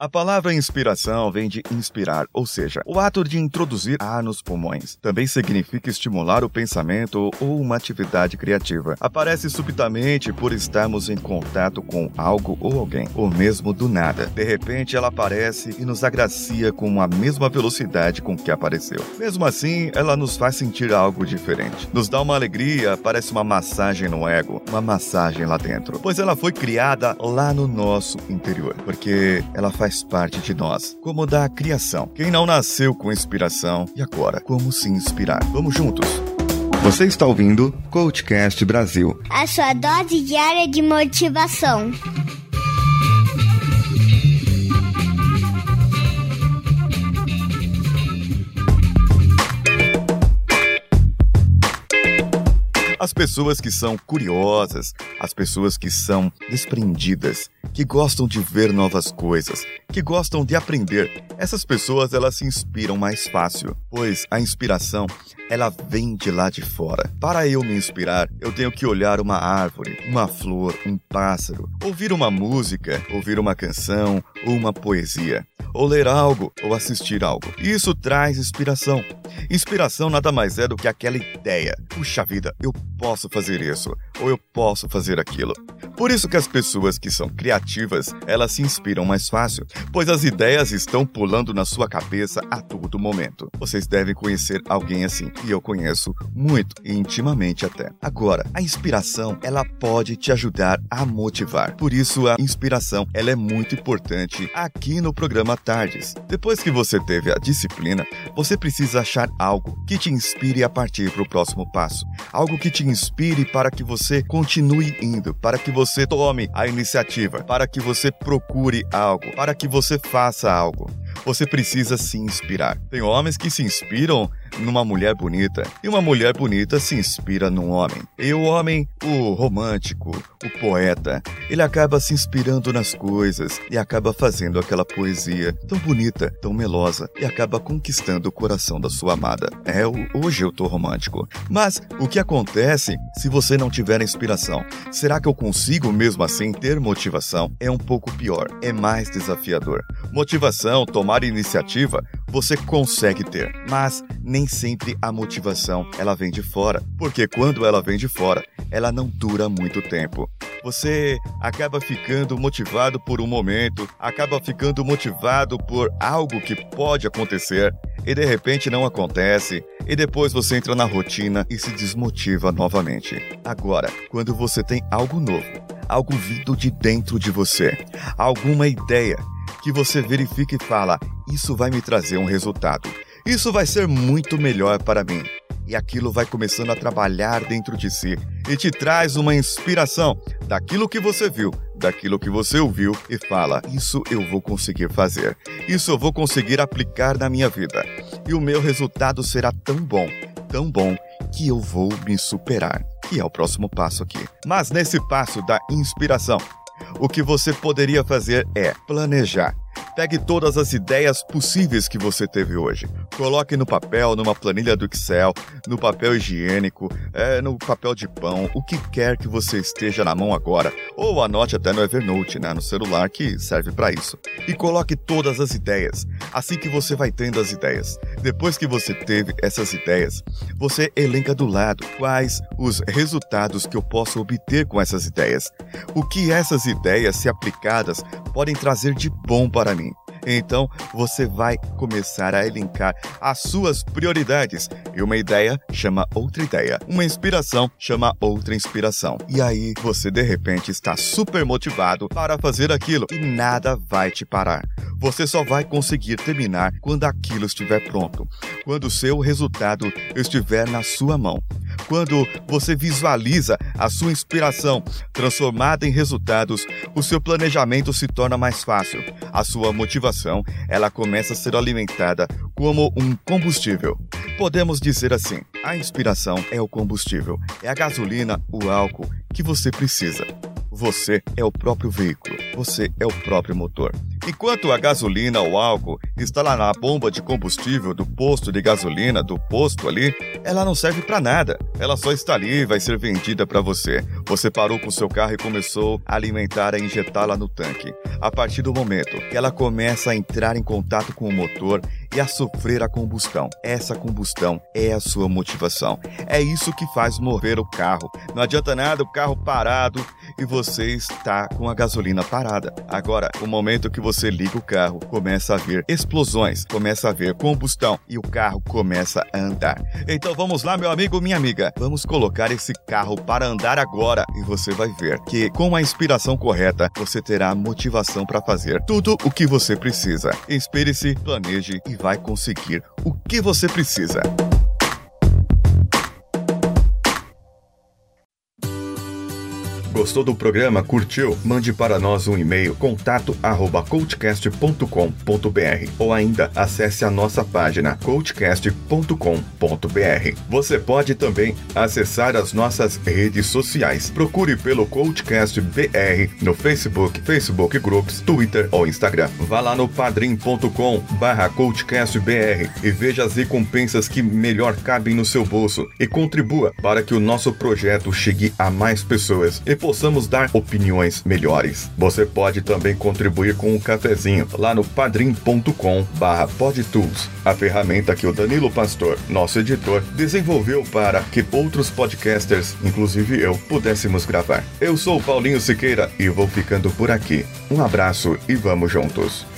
A palavra inspiração vem de inspirar, ou seja, o ato de introduzir ar nos pulmões. Também significa estimular o pensamento ou uma atividade criativa. Aparece subitamente por estarmos em contato com algo ou alguém, ou mesmo do nada. De repente ela aparece e nos agracia com a mesma velocidade com que apareceu. Mesmo assim, ela nos faz sentir algo diferente. Nos dá uma alegria, parece uma massagem no ego, uma massagem lá dentro. Pois ela foi criada lá no nosso interior, porque ela faz faz parte de nós, como da criação. Quem não nasceu com inspiração e agora, como se inspirar? Vamos juntos. Você está ouvindo Coachcast Brasil a sua dose diária de motivação. As pessoas que são curiosas, as pessoas que são desprendidas, que gostam de ver novas coisas, que gostam de aprender, essas pessoas elas se inspiram mais fácil, pois a inspiração ela vem de lá de fora. Para eu me inspirar, eu tenho que olhar uma árvore, uma flor, um pássaro, ouvir uma música, ouvir uma canção ou uma poesia, ou ler algo ou assistir algo. Isso traz inspiração. Inspiração nada mais é do que aquela ideia. Puxa vida, eu posso fazer isso, ou eu posso fazer aquilo. Por isso que as pessoas que são criativas, elas se inspiram mais fácil, pois as ideias estão pulando na sua cabeça a todo momento. Vocês devem conhecer alguém assim, e eu conheço muito, intimamente até. Agora, a inspiração, ela pode te ajudar a motivar. Por isso a inspiração, ela é muito importante aqui no programa Tardes. Depois que você teve a disciplina, você precisa achar algo que te inspire a partir para o próximo passo, algo que te inspire para que você continue indo, para que você tome a iniciativa, para que você procure algo, para que você faça algo. Você precisa se inspirar. Tem homens que se inspiram numa mulher bonita e uma mulher bonita se inspira num homem. E o homem, o romântico, o poeta, ele acaba se inspirando nas coisas e acaba fazendo aquela poesia tão bonita, tão melosa e acaba conquistando o coração da sua amada. É, hoje eu tô romântico. Mas o que acontece se você não tiver inspiração? Será que eu consigo mesmo assim ter motivação? É um pouco pior, é mais desafiador. Motivação, tomar iniciativa, você consegue ter, mas nem sempre a motivação ela vem de fora, porque quando ela vem de fora, ela não dura muito tempo. Você acaba ficando motivado por um momento, acaba ficando motivado por algo que pode acontecer e de repente não acontece, e depois você entra na rotina e se desmotiva novamente. Agora, quando você tem algo novo, algo vindo de dentro de você, alguma ideia que você verifica e fala: Isso vai me trazer um resultado. Isso vai ser muito melhor para mim. E aquilo vai começando a trabalhar dentro de si e te traz uma inspiração daquilo que você viu, daquilo que você ouviu e fala: Isso eu vou conseguir fazer. Isso eu vou conseguir aplicar na minha vida. E o meu resultado será tão bom, tão bom, que eu vou me superar. Que é o próximo passo aqui. Mas nesse passo da inspiração, o que você poderia fazer é planejar Pegue todas as ideias possíveis que você teve hoje. Coloque no papel, numa planilha do Excel, no papel higiênico, é, no papel de pão, o que quer que você esteja na mão agora. Ou anote até no Evernote, né, no celular, que serve para isso. E coloque todas as ideias. Assim que você vai tendo as ideias. Depois que você teve essas ideias, você elenca do lado quais os resultados que eu posso obter com essas ideias. O que essas ideias, se aplicadas, podem trazer de bom para mim. Então você vai começar a elencar as suas prioridades. E uma ideia chama outra ideia. Uma inspiração chama outra inspiração. E aí você de repente está super motivado para fazer aquilo e nada vai te parar. Você só vai conseguir terminar quando aquilo estiver pronto, quando o seu resultado estiver na sua mão. Quando você visualiza a sua inspiração transformada em resultados, o seu planejamento se torna mais fácil. A sua motivação, ela começa a ser alimentada como um combustível. Podemos dizer assim: a inspiração é o combustível, é a gasolina, o álcool que você precisa. Você é o próprio veículo, você é o próprio motor. Enquanto a gasolina ou álcool está lá na bomba de combustível do posto de gasolina, do posto ali, ela não serve para nada. Ela só está ali e vai ser vendida para você. Você parou com seu carro e começou a alimentar, a injetá-la no tanque. A partir do momento que ela começa a entrar em contato com o motor e a sofrer a combustão, essa combustão é a sua motivação. É isso que faz mover o carro. Não adianta nada o carro parado e você está com a gasolina parada. Agora, o momento que você liga o carro, começa a ver explosões, começa a ver combustão e o carro começa a andar. Então vamos lá, meu amigo, minha amiga. Vamos colocar esse carro para andar agora e você vai ver que com a inspiração correta, você terá motivação para fazer tudo o que você precisa. Inspire-se, planeje e vai conseguir o que você precisa. Gostou do programa? Curtiu? Mande para nós um e-mail contato@coachcast.com.br ou ainda acesse a nossa página coachcast.com.br. Você pode também acessar as nossas redes sociais. Procure pelo Coachcast BR no Facebook, Facebook Groups, Twitter ou Instagram. Vá lá no padrim.com/coachcastbr e veja as recompensas que melhor cabem no seu bolso e contribua para que o nosso projeto chegue a mais pessoas e possamos dar opiniões melhores. Você pode também contribuir com um cafezinho lá no padrim.com podtools, a ferramenta que o Danilo Pastor, nosso editor, desenvolveu para que outros podcasters, inclusive eu, pudéssemos gravar. Eu sou Paulinho Siqueira e vou ficando por aqui. Um abraço e vamos juntos.